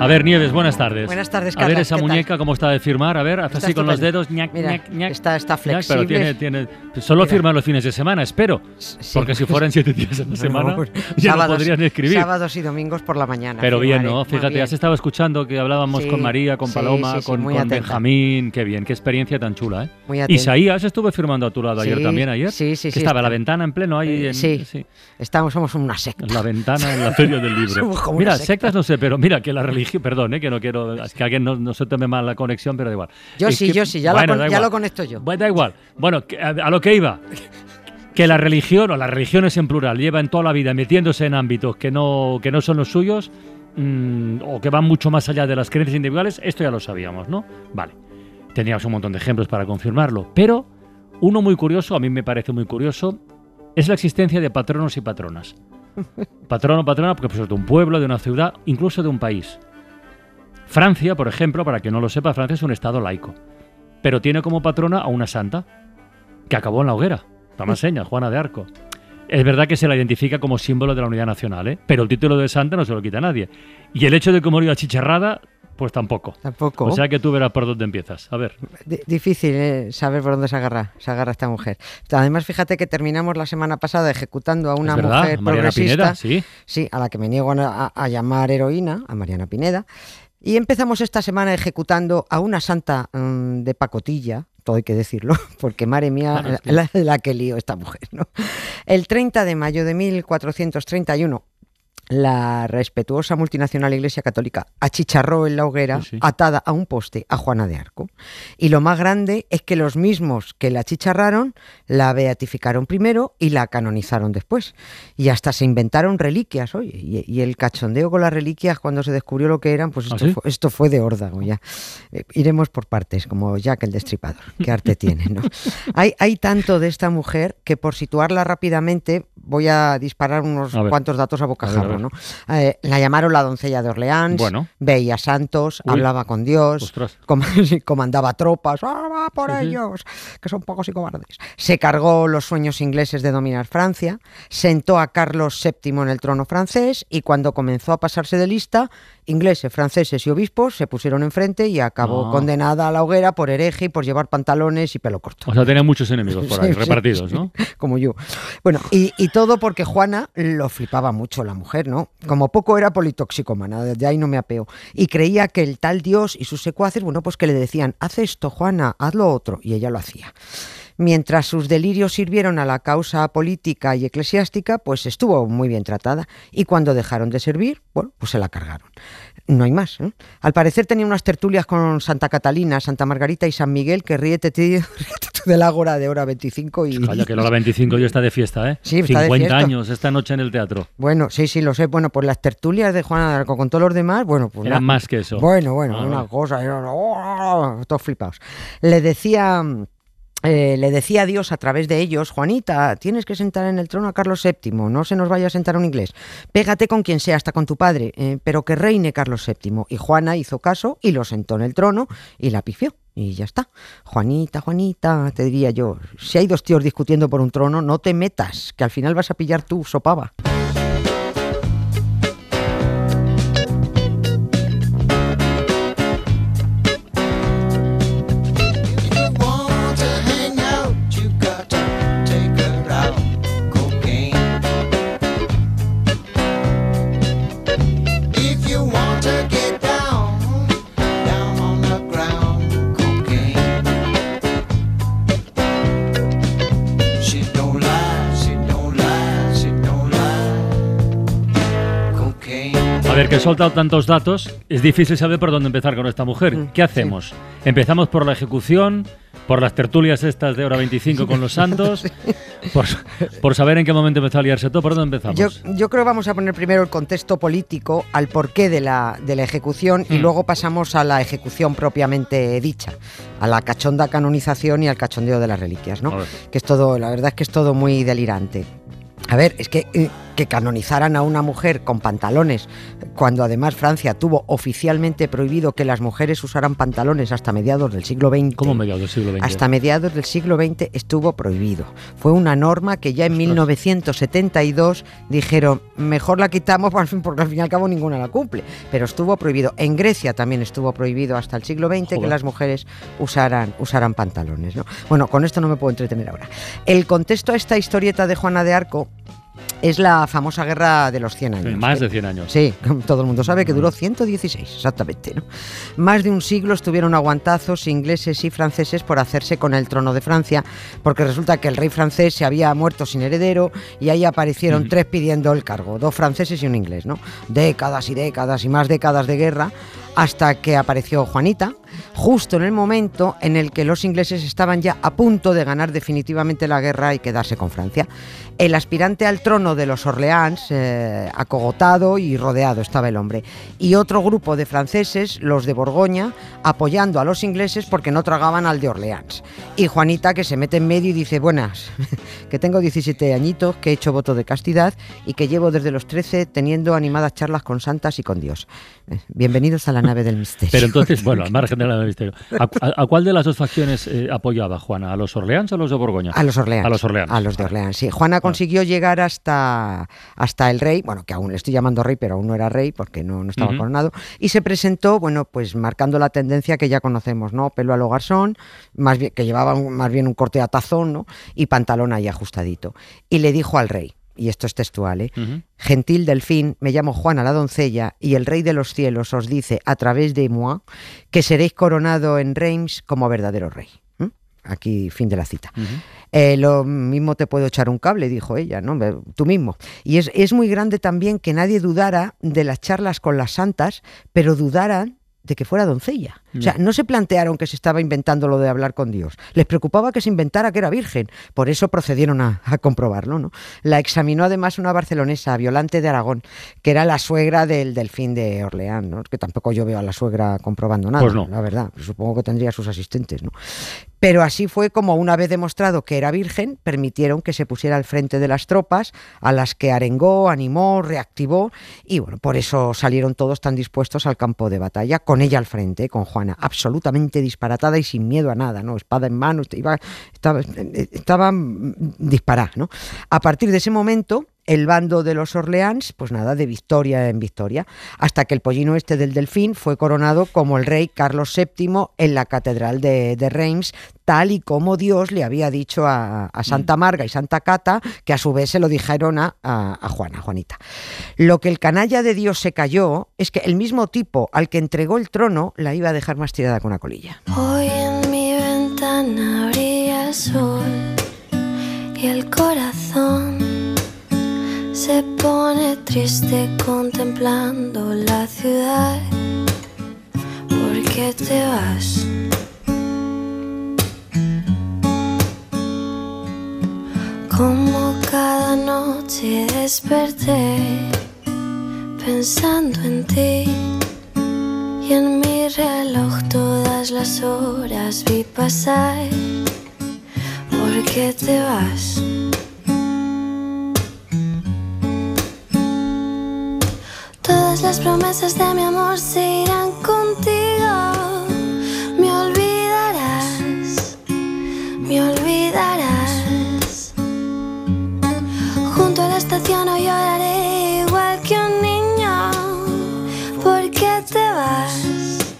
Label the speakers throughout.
Speaker 1: A ver, Nieves, buenas tardes.
Speaker 2: Buenas tardes,
Speaker 1: A ver esa
Speaker 2: ¿qué tal?
Speaker 1: muñeca cómo está de firmar. A ver,
Speaker 2: Está
Speaker 1: así con los dedos. ñac,
Speaker 2: Mira,
Speaker 1: ñac, ñac.
Speaker 2: está- está
Speaker 1: Pero
Speaker 2: flexible.
Speaker 1: tiene, tiene, solo
Speaker 2: Mira.
Speaker 1: firma los fines de semana, espero.
Speaker 2: Sí.
Speaker 1: Porque si fueran siete días en la semana,
Speaker 2: No, pues,
Speaker 1: ya
Speaker 2: sábados-
Speaker 1: no podrían escribir.
Speaker 2: Sábados y domingos por la mañana.
Speaker 1: Pero bien. ¿no? Fíjate,
Speaker 2: bien.
Speaker 1: has estado escuchando que hablábamos
Speaker 2: Sí,
Speaker 1: con María, con Paloma,
Speaker 2: sí,
Speaker 1: con, con. Benjamín. Qué bien, qué experiencia tan chula, ¿eh?
Speaker 2: Muy.
Speaker 1: Isaías estuve firmando a tu lado ayer también, ayer.
Speaker 2: sí, sí,
Speaker 1: que
Speaker 2: sí,
Speaker 1: estaba la ventana en pleno ahí.
Speaker 2: Eh, sí. Estamos, somos una secta.
Speaker 1: La ventana, en la feria del libro. Mira, sectas no sé, pero mira que la religión, perdón, eh, que no quiero, es que alguien no, no se tome mal la conexión, pero da igual.
Speaker 2: Yo
Speaker 1: Es
Speaker 2: sí,
Speaker 1: que-
Speaker 2: yo sí, ya,
Speaker 1: bueno,
Speaker 2: lo, ya lo conecto yo.
Speaker 1: Bueno, da igual. Bueno, a lo que iba. Que la religión, o las religiones en plural, llevan toda la vida metiéndose en ámbitos que no, que no son los suyos, mm, o que van mucho más allá de las creencias individuales, esto ya lo sabíamos, ¿no? Vale. Teníamos un montón de ejemplos para confirmarlo. Pero uno muy curioso, a mí me parece muy curioso, es la existencia de patronos y patronas. Patrono, patrona, porque pues, de un pueblo, de una ciudad, incluso de un país. Francia, por ejemplo, para que no lo sepa, Francia es un estado laico. Pero tiene como patrona a una santa que acabó en la hoguera. Toma señas, Juana de Arco. Es verdad que se la identifica como símbolo de la unidad nacional, ¿eh? pero el título de santa no se lo quita nadie. Y el hecho de que murió achicharrada, pues tampoco.
Speaker 2: Tampoco.
Speaker 1: O sea que tú verás por dónde empiezas. A ver.
Speaker 2: Di- difícil eh, saber por dónde se agarra, se agarra esta mujer. Además, fíjate que terminamos la semana pasada ejecutando a una
Speaker 1: verdad,
Speaker 2: mujer
Speaker 1: Mariana
Speaker 2: progresista.
Speaker 1: Pineda, sí.
Speaker 2: Sí, a la que me niego a llamar heroína, a Mariana Pineda. Y empezamos esta semana ejecutando a una santa mm, de pacotilla, todo hay que decirlo, porque madre mía,
Speaker 1: Claro,
Speaker 2: la, la que lío esta mujer, ¿no? El 30 de mayo de 1431, la respetuosa multinacional Iglesia Católica achicharró en la hoguera,
Speaker 1: Sí, sí.
Speaker 2: atada a un poste, a Juana de Arco. Y lo más grande es que los mismos que la achicharraron la beatificaron primero y la canonizaron después. Y hasta se inventaron reliquias, oye. Y, y el cachondeo con las reliquias, cuando se descubrió lo que eran, pues
Speaker 1: ¿Ah,
Speaker 2: esto,
Speaker 1: sí?
Speaker 2: fue, esto fue de órdago ya. Eh, iremos por partes, como Jack el Destripador. Qué arte tiene, ¿no? Hay, hay tanto de esta mujer que por situarla rápidamente voy a disparar unos
Speaker 1: A
Speaker 2: cuantos datos a bocajarro. ¿No? Eh, la llamaron la doncella de Orleans,
Speaker 1: Bueno.
Speaker 2: veía santos,
Speaker 1: Uy.
Speaker 2: hablaba con Dios, com- comandaba tropas, ¡ah, va por
Speaker 1: Sí, sí.
Speaker 2: ellos! Que son pocos y cobardes. Se cargó los sueños ingleses de dominar Francia, sentó a Carlos VII en el trono francés y cuando comenzó a pasarse de lista, ingleses, franceses y obispos se pusieron enfrente y acabó
Speaker 1: Ah.
Speaker 2: condenada a la hoguera por hereje y por llevar pantalones y pelo corto.
Speaker 1: O sea, tenía muchos enemigos por ahí,
Speaker 2: Sí,
Speaker 1: repartidos,
Speaker 2: sí,
Speaker 1: ¿no?
Speaker 2: Como yo. Bueno, y, y todo porque Juana lo flipaba mucho la mujer, ¿no? Como poco era politoxicomana, de ahí no me apeo. Y creía que el tal Dios y sus secuaces, bueno, pues que le decían, haz esto, Juana, haz lo otro, y ella lo hacía. Mientras sus delirios sirvieron a la causa política y eclesiástica, pues estuvo muy bien tratada. Y cuando dejaron de servir, bueno, pues se la cargaron. No hay más. ¿eh? Al parecer tenía unas tertulias con Santa Catalina, Santa Margarita y San Miguel, que ríete, tío, tú del ágora de hora 25 y...
Speaker 1: Calla, que la 25 ya está de fiesta, ¿eh?
Speaker 2: Sí, está de
Speaker 1: 50
Speaker 2: fiesta.
Speaker 1: años esta noche en el teatro.
Speaker 2: Bueno, sí, sí, lo sé. Bueno, pues las tertulias de Juana de Arco con todos los demás, bueno, pues...
Speaker 1: Eran más que eso.
Speaker 2: Bueno, bueno,
Speaker 1: Ah,
Speaker 2: una cosa, eran, ¡oh! todos flipados. Le decía... eh, le decía a Dios a través de ellos, Juanita, tienes que sentar en el trono a Carlos VII, no se nos vaya a sentar un inglés. Pégate con quien sea, hasta con tu padre, eh, pero que reine Carlos VII. Y Juana hizo caso y lo sentó en el trono y la pifió. Y ya está. Juanita, Juanita, te diría yo, si hay dos tíos discutiendo por un trono, no te metas, que al final vas a pillar tu sopaba.
Speaker 1: A ver, que he soltado tantos datos, es difícil saber por dónde empezar con esta mujer.
Speaker 2: Mm,
Speaker 1: ¿Qué hacemos? ¿Empezamos por la ejecución? ¿Por las tertulias estas de hora 25 con los santos? Por, por saber en qué momento empezó a liarse todo? ¿Por dónde empezamos?
Speaker 2: Yo, yo creo que vamos a poner primero el contexto político, al porqué de la, de la ejecución y
Speaker 1: Mm.
Speaker 2: luego pasamos a la ejecución propiamente dicha, a la cachonda canonización y al cachondeo de las reliquias, ¿no? Que es todo, la verdad es que es todo muy delirante. A ver, es que, eh, que canonizaran a una mujer con pantalones, cuando además Francia tuvo oficialmente prohibido que las mujeres usaran pantalones hasta mediados del siglo XX.
Speaker 1: ¿Cómo mediados del siglo XX?
Speaker 2: Hasta mediados del siglo XX estuvo prohibido. Fue una norma que ya en 1972 dijeron, mejor la quitamos porque al fin y al cabo ninguna la cumple. Pero estuvo prohibido. En Grecia también estuvo prohibido hasta el siglo XX que las mujeres usaran, usaran pantalones. ¿no? Bueno, con esto no me puedo entretener ahora. El contexto a esta historieta de Juana de Arco es la famosa guerra de los 100 años.
Speaker 1: Más
Speaker 2: ¿eh?
Speaker 1: de 100 años.
Speaker 2: Sí, todo el mundo sabe que duró 116, exactamente. ¿no? Más de un siglo estuvieron aguantazos ingleses y franceses por hacerse con el trono de Francia, porque resulta que el rey francés se había muerto sin heredero y ahí aparecieron tres pidiendo el cargo, dos franceses y un inglés, ¿no? Décadas y décadas y más décadas de guerra hasta que apareció Juanita, justo en el momento en el que los ingleses estaban ya a punto de ganar definitivamente la guerra y quedarse con Francia. El aspirante al trono de los Orleans, eh, acogotado y rodeado estaba el hombre, y otro grupo de franceses, los de Borgoña, apoyando a los ingleses porque no tragaban al de Orleans. Y Juanita que se mete en medio y dice, buenas, que tengo 17 añitos, que he hecho voto de castidad y que llevo desde los 13 teniendo animadas charlas con santas y con Dios. Bienvenidos a la nave del misterio.
Speaker 1: Pero entonces, bueno, al margen del misterio, ¿a, a- a cuál de las dos facciones eh, apoyaba Juana? ¿A los Orleans o a los de Borgoña?
Speaker 2: A los Orleans.
Speaker 1: A los Orleans.
Speaker 2: A los de Orleans, sí. Juana consiguió llegar hasta, hasta el rey, bueno, que aún le estoy llamando rey, pero aún no era rey porque no, no estaba coronado, y se presentó, bueno, pues marcando la tendencia que ya conocemos, ¿no? Pelo a lo garzón, más bien, que llevaba un- más bien un corte a tazón, ¿no? Y pantalón ahí ajustadito. Y le dijo al rey, y esto es textual, ¿eh? Gentil delfín, me llamo Juana la doncella, y el rey de los cielos os dice a través de moi que seréis coronado en Reims como verdadero rey. ¿Mm? Aquí, fin de la cita. Eh, lo mismo te puedo echar un cable, dijo ella, ¿no? Tú mismo. Y es, es muy grande también que nadie dudara de las charlas con las santas, pero dudaran de que fuera doncella. O sea, no se plantearon que se estaba inventando lo de hablar con Dios. Les preocupaba que se inventara que era virgen. Por eso procedieron a, a comprobarlo, ¿no? La examinó además una barcelonesa, Violante de Aragón, que era la suegra del delfín de Orleans, ¿no? Que tampoco yo veo a la suegra comprobando nada,
Speaker 1: Pues no.
Speaker 2: la verdad. Supongo que tendría sus asistentes, ¿no? Pero así fue como una vez demostrado que era virgen, permitieron que se pusiera al frente de las tropas, a las que arengó, animó, reactivó, y bueno, por eso salieron todos tan dispuestos al campo de batalla, con ella al frente, con Absolutamente disparatada y sin miedo a nada, ¿no? Espada en mano, iba, estaba, estaba mm, disparada, ¿no? A partir de ese momento, el bando de los Orleans, pues nada, de victoria en victoria, hasta que el pollino este del delfín fue coronado como el rey Carlos VII en la catedral de, Reims, tal y como Dios le había dicho a, Santa Marga y Santa Cata, que a su vez se lo dijeron a, a, Juana, Juanita. Lo que el canalla de Dios se cayó es que el mismo tipo al que entregó el trono la iba a dejar más tirada con una colilla.
Speaker 3: Hoy en mi ventana brilla sol y el corazón se pone triste contemplando la ciudad. ¿Por qué te vas? Como cada noche desperté pensando en ti. Y en mi reloj todas las horas vi pasar. ¿Por qué te vas? Las promesas de mi amor se irán contigo. Me olvidarás, me olvidarás. Junto a la estación hoy lloraré igual que un niño. ¿Por qué te vas?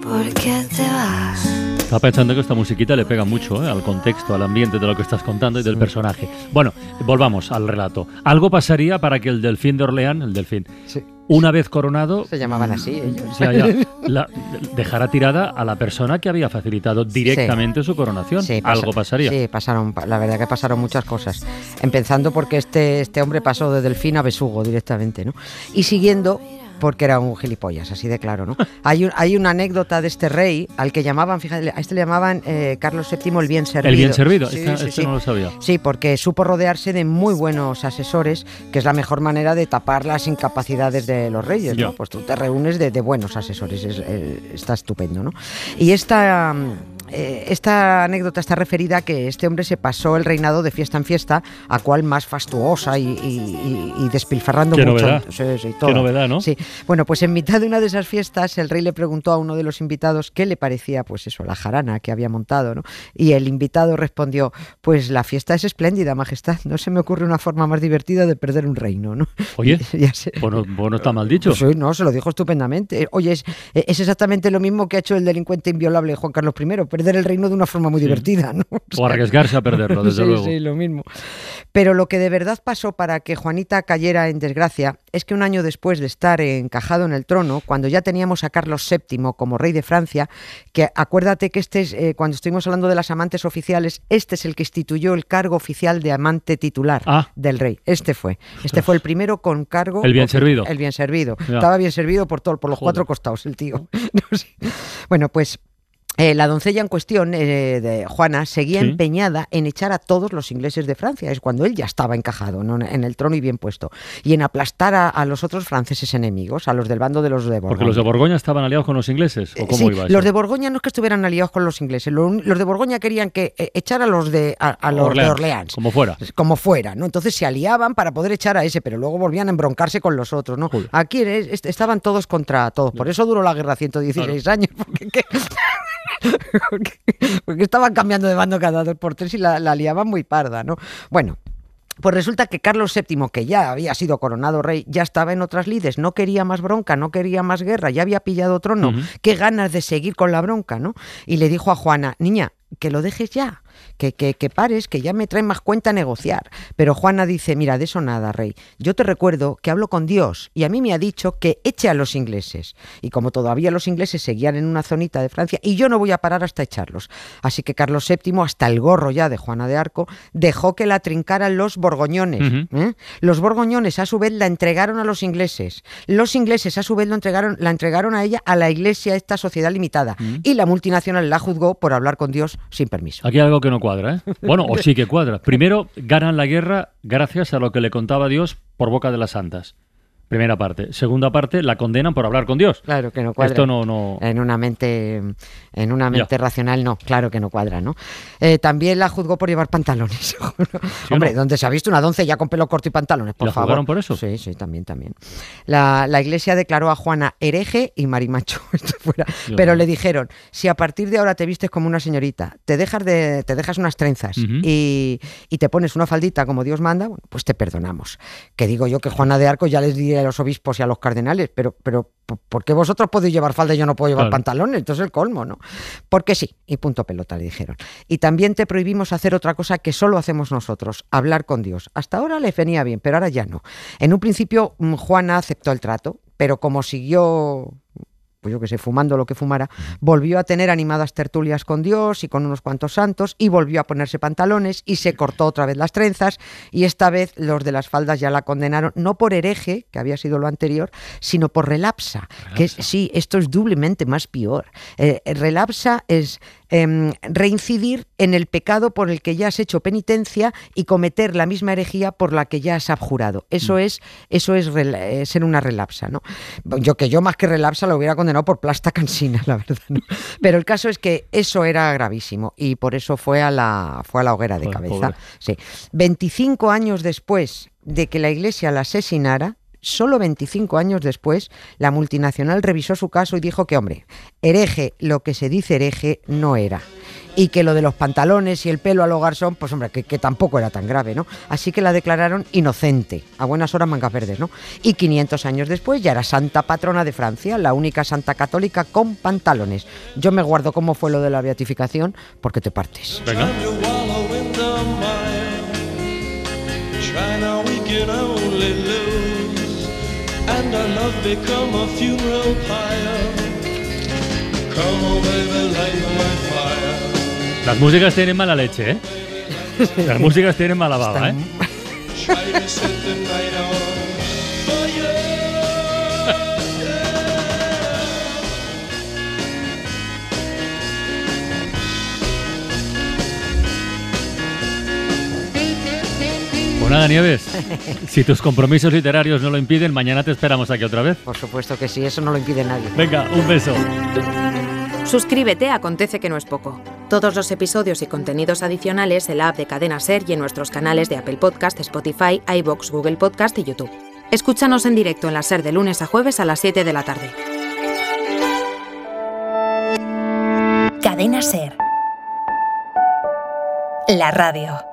Speaker 3: ¿Por qué te vas?
Speaker 1: Estaba pensando que esta musiquita le pega mucho ¿eh? al contexto, al ambiente de lo que estás contando y del personaje. Bueno, volvamos al relato. Algo pasaría para que el delfín de Orleán, el delfín,
Speaker 2: Sí.
Speaker 1: Una vez coronado,
Speaker 2: Se llamaban así ellos.
Speaker 1: se haya- la- dejara tirada a la persona que había facilitado directamente su coronación.
Speaker 2: Sí, pasa-
Speaker 1: Algo pasaría.
Speaker 2: Sí, pasaron, pa- la verdad que pasaron muchas cosas. Empezando porque este, este hombre pasó de delfín a besugo directamente, ¿no? Y siguiendo porque era un gilipollas, así de claro, ¿no? Hay, un- hay una anécdota de este rey al que llamaban, fíjate, a este le llamaban eh, Carlos VII el bien servido.
Speaker 1: El bien servido,
Speaker 2: Sí,
Speaker 1: este,
Speaker 2: sí,
Speaker 1: este
Speaker 2: sí.
Speaker 1: no lo sabía.
Speaker 2: Sí, porque supo rodearse de muy buenos asesores, que es la mejor manera de tapar las incapacidades de los reyes. ¿no? Pues tú te reúnes de, de buenos asesores, es- eh, está estupendo, ¿no? Y esta, mm, eh, esta anécdota está referida a que este hombre se pasó el reinado de fiesta en fiesta, a cual más fastuosa y, y- y- despilfarrando
Speaker 1: Qué
Speaker 2: mucho.
Speaker 1: novedad.
Speaker 2: Sí, sí,
Speaker 1: Qué novedad, ¿no?
Speaker 2: Sí. Bueno, pues en mitad de una de esas fiestas, el rey le preguntó a uno de los invitados qué le parecía, pues eso, la jarana que había montado, ¿no? Y el invitado respondió, pues la fiesta es espléndida, majestad. No se me ocurre una forma más divertida de perder un reino, ¿no?
Speaker 1: Oye,
Speaker 2: Ya sé.
Speaker 1: Pues no, pues no está mal dicho.
Speaker 2: Sí, no, se lo dijo estupendamente. Oye, es, es exactamente lo mismo que ha hecho el delincuente inviolable Juan Carlos I, perder el reino de una forma muy
Speaker 1: Sí.
Speaker 2: divertida, ¿no?
Speaker 1: O arriesgarse a perderlo, desde
Speaker 2: sí,
Speaker 1: luego.
Speaker 2: sí, lo mismo. Pero lo que de verdad pasó para que Juanita cayera en desgracia es que un año después de estar encajado en el trono, cuando ya teníamos a Carlos VII como rey de Francia, que acuérdate que este es, eh, cuando estuvimos hablando de las amantes oficiales, este es el que instituyó el cargo oficial de amante titular
Speaker 1: Ah.
Speaker 2: del rey. Este fue. Este fue el primero con cargo.
Speaker 1: El bien servido.
Speaker 2: El bien servido.
Speaker 1: Ya.
Speaker 2: Estaba bien servido por todo, por los
Speaker 1: Joder.
Speaker 2: cuatro costados el tío. Bueno, pues eh, la doncella en cuestión, eh, de Juana, seguía
Speaker 1: Sí.
Speaker 2: empeñada en echar a todos los ingleses de Francia. Es cuando él ya estaba encajado ¿no? en el trono y bien puesto. Y en aplastar a, a los otros franceses enemigos, a los del bando de los de Borgoña.
Speaker 1: Porque los de Borgoña estaban aliados con los ingleses. ¿O
Speaker 2: Eh,
Speaker 1: cómo
Speaker 2: sí,
Speaker 1: iba eso?
Speaker 2: los de Borgoña no es que estuvieran aliados con los ingleses. lo un- Los de Borgoña querían que eh, echar a los de a, a los de Orleans.
Speaker 1: Como fuera.
Speaker 2: Como fuera, ¿no? Entonces se aliaban para poder echar a ese, pero luego volvían a embroncarse con los otros, ¿no?
Speaker 1: Joder.
Speaker 2: Aquí est- estaban todos contra todos. Por eso duró la guerra 116 años. Porque, ¿qué? porque, porque estaban cambiando de bando cada dos por tres y la, la liaban muy parda, ¿no? Bueno. Pues resulta que Carlos VII, que ya había sido coronado rey, ya estaba en otras lides, no quería más bronca, no quería más guerra, ya había pillado trono. Qué ganas de seguir con la bronca, ¿no? Y le dijo a Juana, niña, que lo dejes ya, que, que, que pares, que ya me trae más cuenta negociar. Pero Juana dice, mira, de eso nada, rey. Yo te recuerdo que hablo con Dios y a mí me ha dicho que eche a los ingleses. Y como todavía los ingleses seguían en una zonita de Francia, y yo no voy a parar hasta echarlos. Así que Carlos VII, hasta el gorro ya de Juana de Arco, dejó que la trincaran los borgoñones. ¿eh? Los borgoñones a su vez la entregaron a los ingleses. Los ingleses a su vez lo entregaron, la entregaron a ella a la iglesia, esta sociedad limitada. Y la multinacional la juzgó por hablar con Dios sin permiso.
Speaker 1: Aquí hay algo que no cuadra, ¿eh? Bueno, o sí que cuadra. Primero, ganan la guerra gracias a lo que le contaba Dios por boca de las santas. Primera parte. Segunda parte, la condenan por hablar con Dios.
Speaker 2: Claro que no cuadra.
Speaker 1: Esto no, no.
Speaker 2: En una mente, en una
Speaker 1: Ya.
Speaker 2: mente racional, no, claro que no cuadra, ¿no? Eh, también la juzgó por llevar pantalones. Hombre,
Speaker 1: no?
Speaker 2: donde se ha visto una doncella con pelo corto y pantalones, por
Speaker 1: ¿La
Speaker 2: favor.
Speaker 1: juzgaron por eso?
Speaker 2: Sí, sí, también, también. La, la iglesia declaró a Juana hereje y marimacho. Esto fuera.
Speaker 1: Dios
Speaker 2: Pero le dijeron, si a partir de ahora te vistes como una señorita, te dejas de, te dejas unas trenzas y, y te pones una faldita como Dios manda, bueno, pues te perdonamos. Que digo yo que Juana de Arco ya les diré a los obispos y a los cardenales, pero, pero ¿por- ¿por qué vosotros podéis llevar falda y yo no puedo llevar
Speaker 1: Claro.
Speaker 2: pantalones? Entonces el colmo, ¿no? Porque sí, y punto pelota le dijeron. Y también te prohibimos hacer otra cosa que solo hacemos nosotros, hablar con Dios. Hasta ahora le venía bien, pero ahora ya no. En un principio mm, Juana aceptó el trato, pero como siguió pues yo que sé, fumando lo que fumara, volvió a tener animadas tertulias con Dios y con unos cuantos santos y volvió a ponerse pantalones y se cortó otra vez las trenzas y esta vez los de las faldas ya la condenaron no por hereje, que había sido lo anterior, sino por relapsa, que es, sí, esto es doblemente más peor. Eh, relapsa es em, reincidir en el pecado por el que ya has hecho penitencia y cometer la misma herejía por la que ya has abjurado. Eso es, eso es eh, ser una relapsa, ¿no? Yo que yo más que relapsa lo hubiera condenado por plasta cansina, la verdad. ¿no? Pero el caso es que eso era gravísimo y por eso fue a la, fue a la hoguera de
Speaker 1: Joder,
Speaker 2: cabeza.
Speaker 1: pobre.
Speaker 2: Sí. 25 años después de que la iglesia la asesinara, solo 25 años después, la multinacional revisó su caso y dijo que, hombre, hereje, lo que se dice hereje, no era. Y que lo de los pantalones y el pelo al hogar son, pues hombre, que, que tampoco era tan grave, ¿no? Así que la declararon inocente, a buenas horas mangas verdes, ¿no? Y 500 años después ya era santa patrona de Francia, la única santa católica con pantalones. Yo me guardo cómo fue lo de la beatificación, porque te partes.
Speaker 1: Venga.
Speaker 4: China we can only and our love become a funeral pyre. Come on, baby, light my fire.
Speaker 1: Las músicas tienen mala leche, ¿eh? Las músicas tienen mala baba, ¿eh? Nada, Nieves. Si tus compromisos literarios no lo impiden, mañana te esperamos aquí otra vez.
Speaker 2: Por supuesto que sí, eso no lo impide nadie.
Speaker 1: Venga, un beso.
Speaker 5: Suscríbete Acontece que no es poco. Todos los episodios y contenidos adicionales en la app de Cadena Ser y en nuestros canales de Apple Podcast, Spotify, iBox, Google Podcast y YouTube. Escúchanos en directo en la Ser de lunes a jueves a las 7 de la tarde.
Speaker 6: Cadena Ser. La radio.